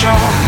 shore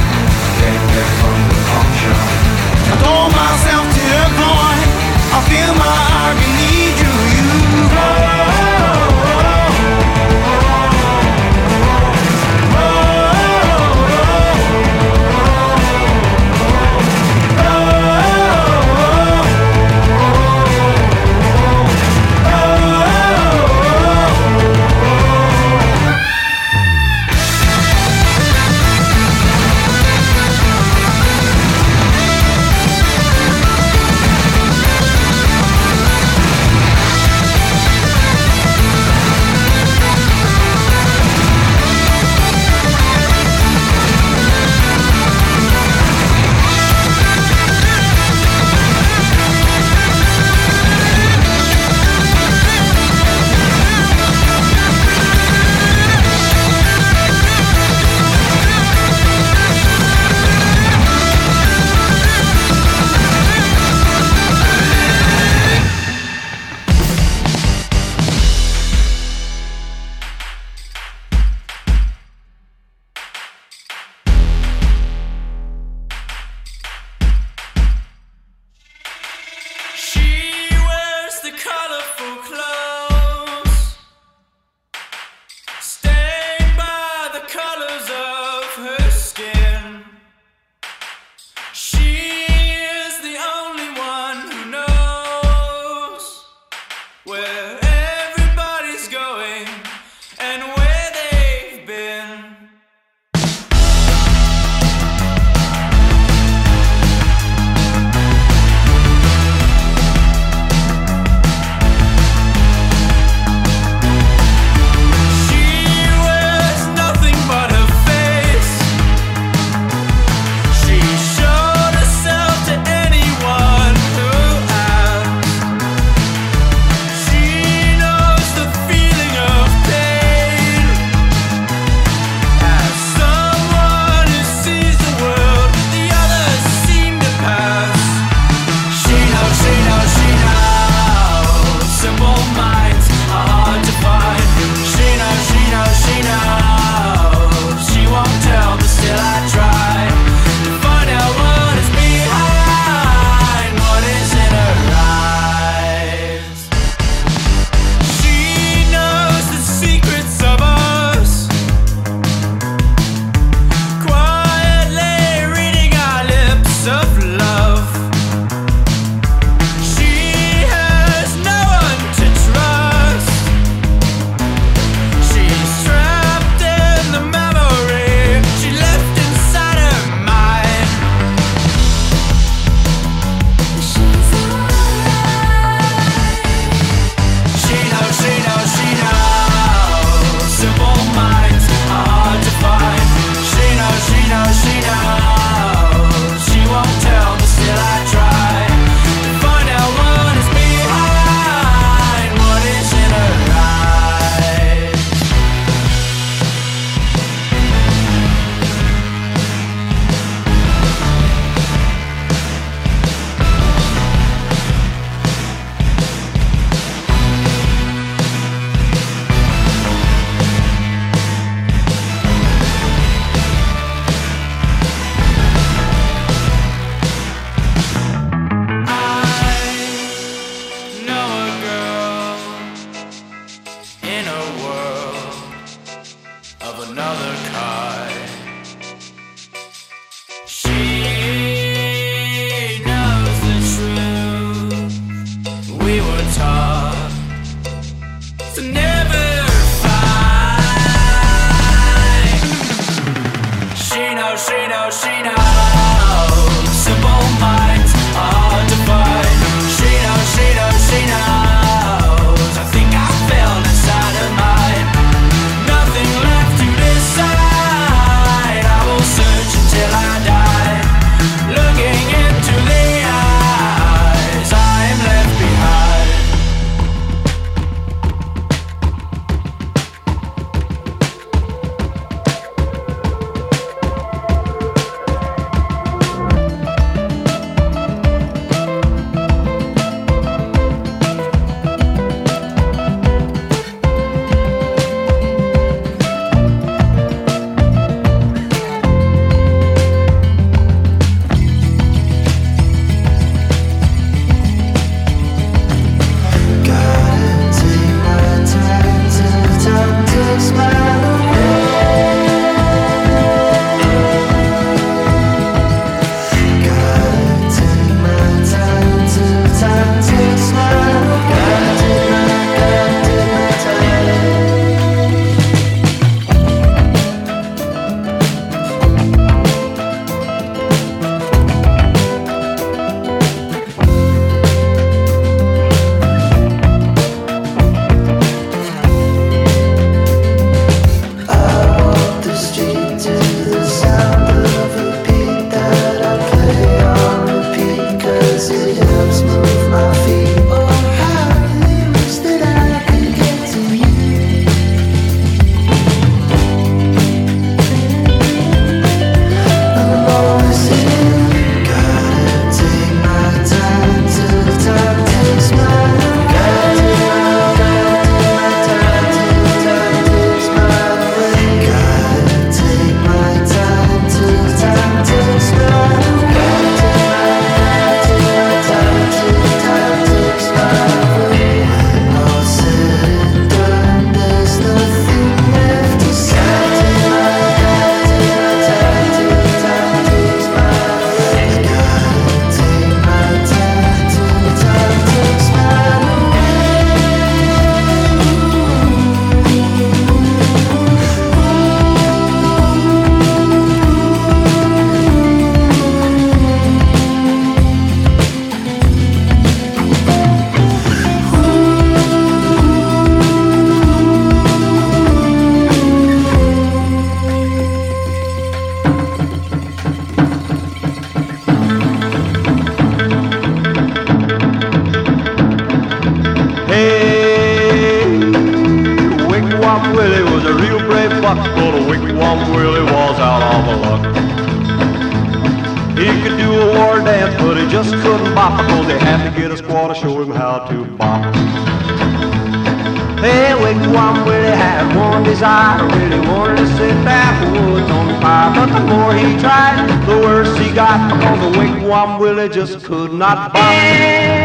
wanted to set that woods on fire. But the more he tried, the worse he got because the Wigwam Willie just could not bop.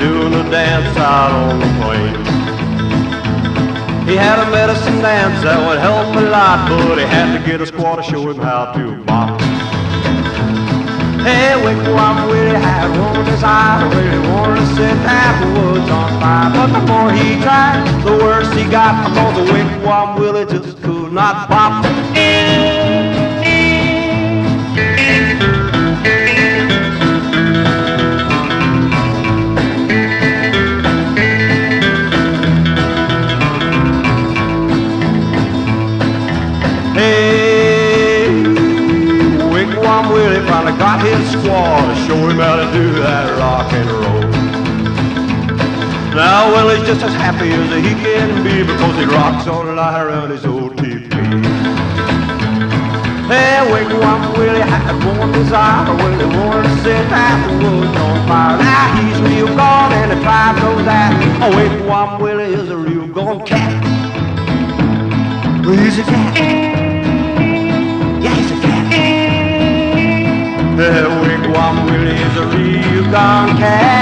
doing a dance out on the plains. He had a medicine dance that would help a lot, but he had to get a squaw to show him how to bop. Hey, Wigwam Willie had one desire, really wanted to set the woods on fire. But the more he tried, the worse he got, because the Wigwam Willie just could not bop. Got his squaw to show him how to do that rock and roll. Now, Willie's just as happy as he can be because he rocks all night around his old teepee. Hey, Wigwam Willie had one desire, Willie wanted to set half the woods on fire. Now he's real gone and the tribe knows that. Oh, Wigwam Willie is a real gone cat. He's a cat. The wigwam Willie is a real cat.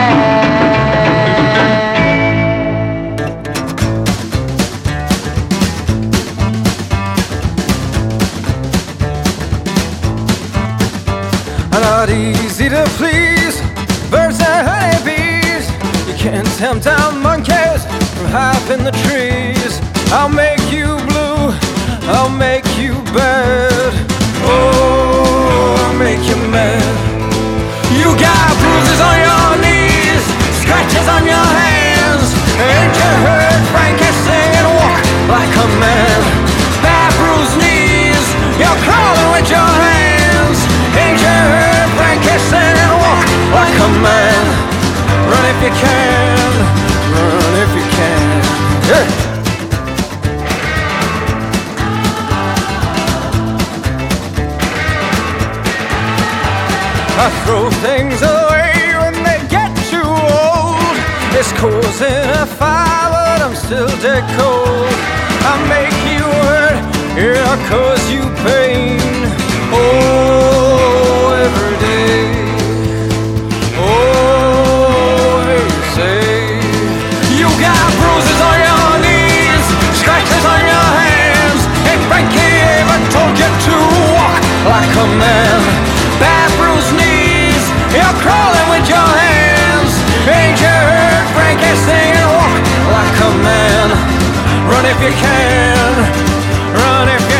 Not easy to please, birds and honeybees. You can't tempt down monkeys from in the trees. I'll make you blue, I'll make you bad. Oh, make you mad. You got bruises on your knees, scratches on your hands. Ain't you heard Frankie sing walk like a man? Bad bruised knees, you're crawling with your hands. Ain't you heard Frankie sing walk like a man? Run if you can, I throw things away when they get too old. It's causing a fire, but I'm still dead cold. I make you hurt, yeah, I cause you pain. Oh, every day. Oh, you say you got bruises on your knees, scratches on your hands. Hey, Frankie ever told you to walk like a man? You heard Frankie walk like a man? Run if you can, run if you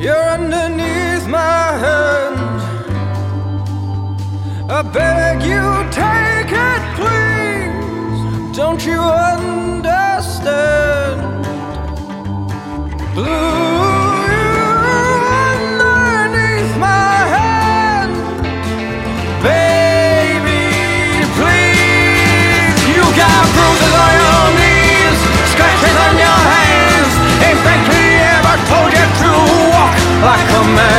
You're underneath my hand. I beg you, take it, please. Don't you understand? Blue, like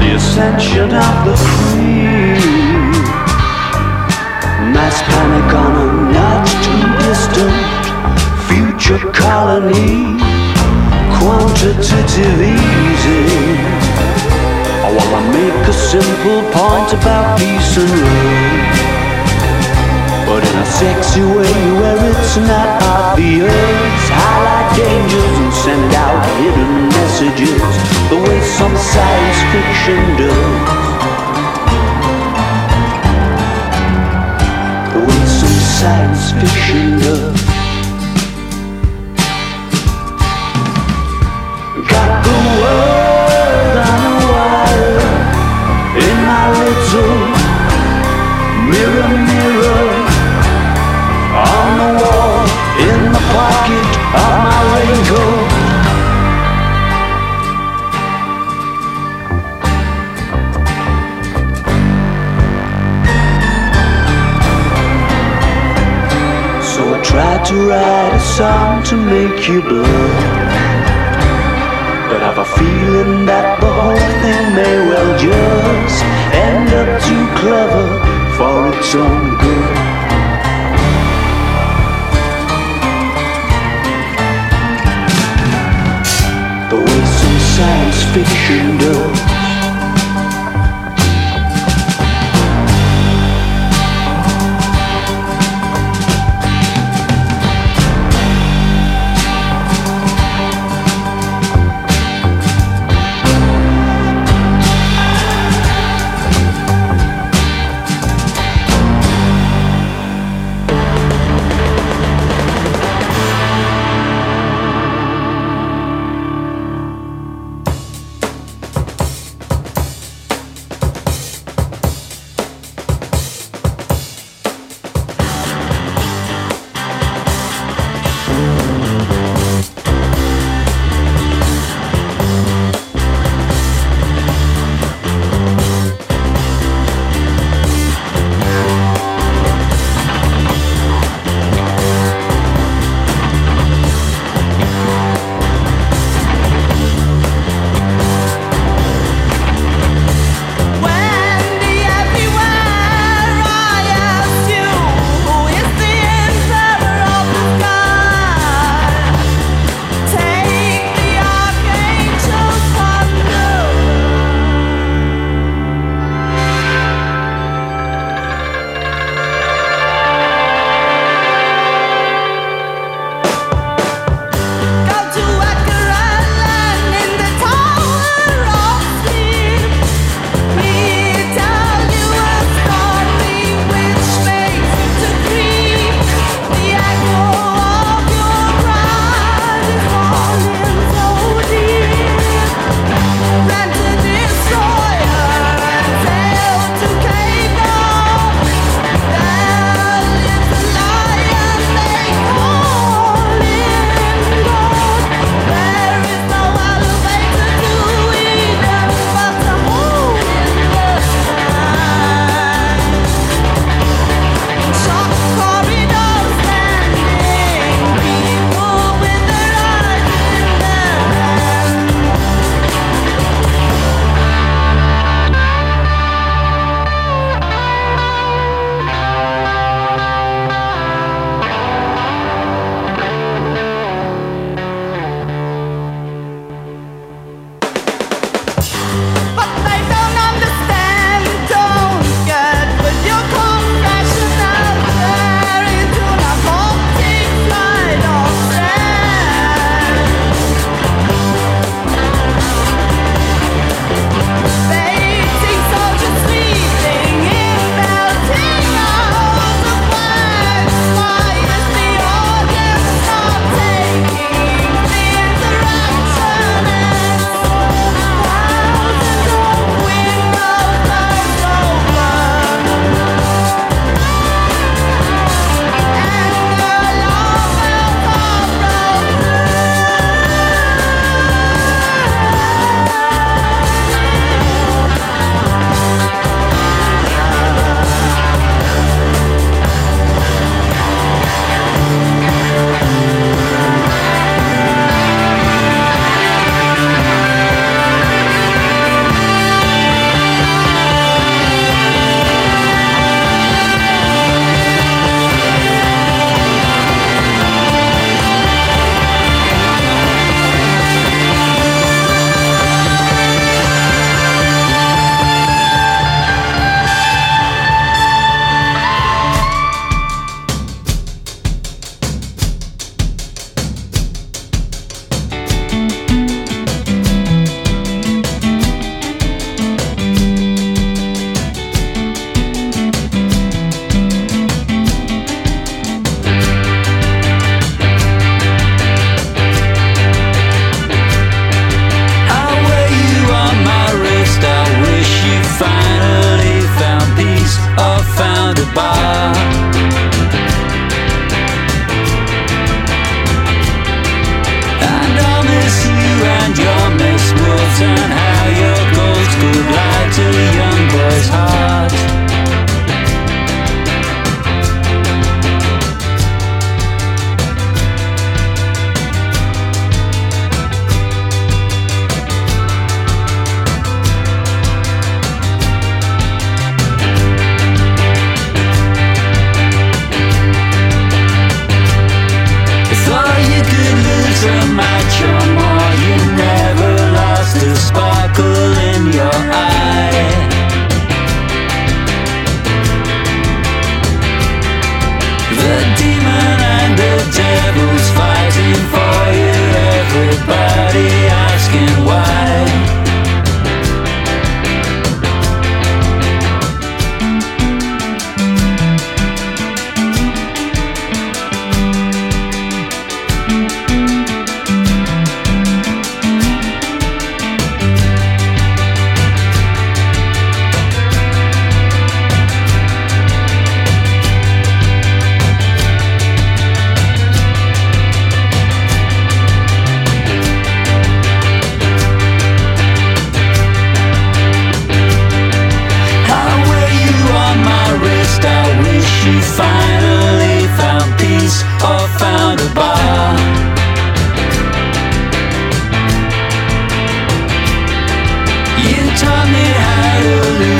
The ascension of the cream. Mass panic on a not too distant future colony. Quantitative easing. I wanna make a simple point about peace and love But in a sexy way where it's not obvious Highlight dangers and send out hidden messages The way some science fiction does. The way some science fiction does. Got the world on a wire in my little mirror, mirror to write a song to make you blush. But I've a feeling that the whole thing may well just end up too clever for its own good. The way some science fiction does.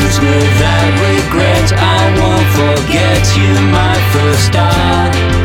leaves me that regret. I won't forget you, my first star.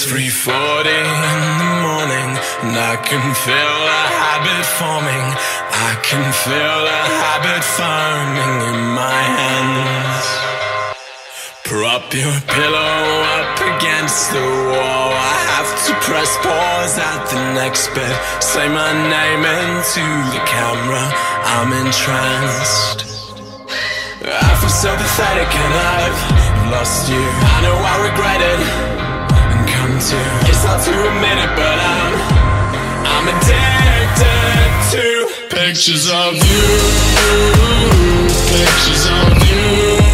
It's 3:40 in the morning, and I can feel a habit forming. I can feel a habit forming in my hands. Prop your pillow up against the wall. I have to press pause at the next bit. Say my name into the camera. I'm entranced. I feel so pathetic and I've lost you. I know I regret it and come to. It's hard to admit it, but I'm I'm addicted to pictures of you, pictures of you,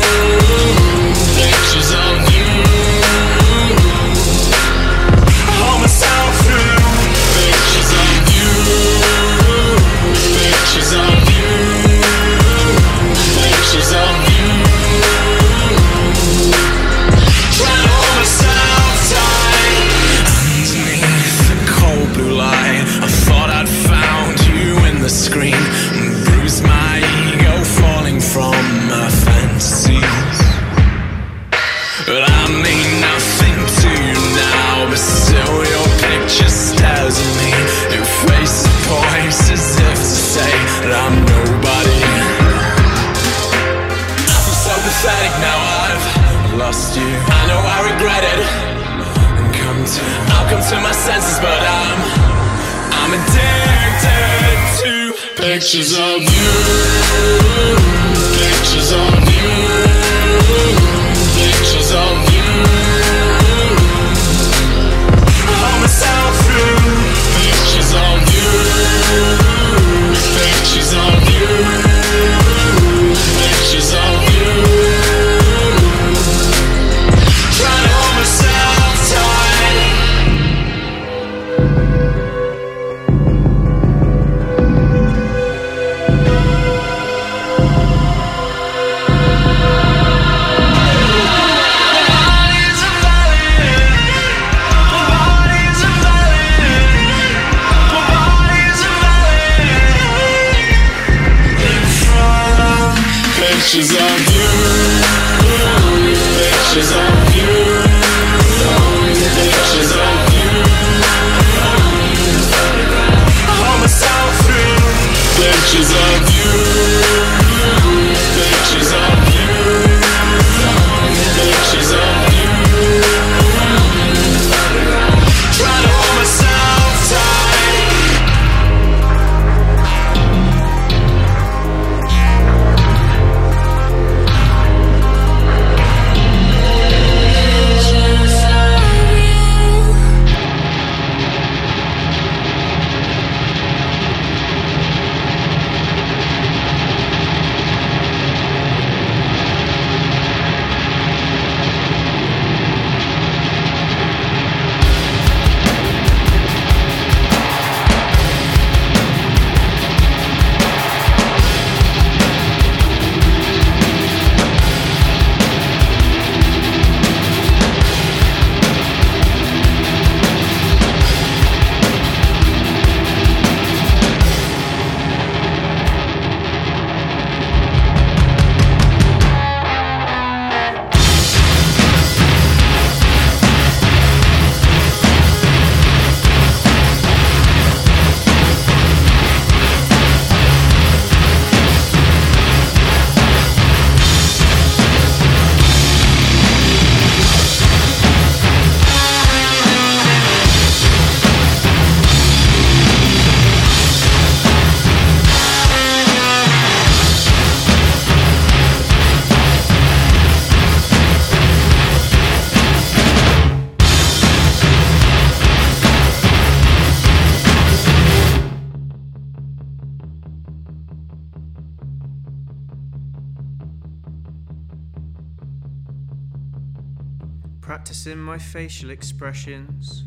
senses, but I'm, I'm addicted to pictures of you, my facial expressions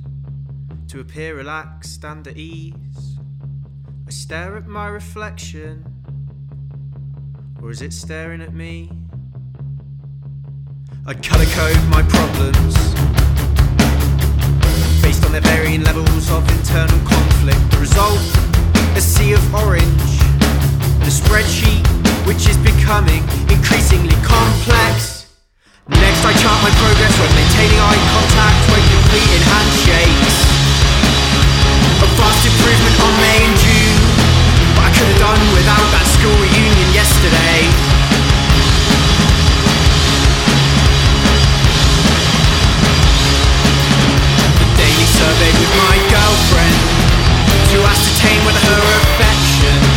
to appear relaxed and at ease. I stare at my reflection, or is it staring at me? I colour code my problems based on their varying levels of internal conflict. The result, a sea of orange, and a spreadsheet which is becoming increasingly complex. Next I chart my progress when maintaining eye contact when completing handshakes. A vast improvement on May and June, but I could have done without that school reunion yesterday. The daily survey with my girlfriend to ascertain whether her affection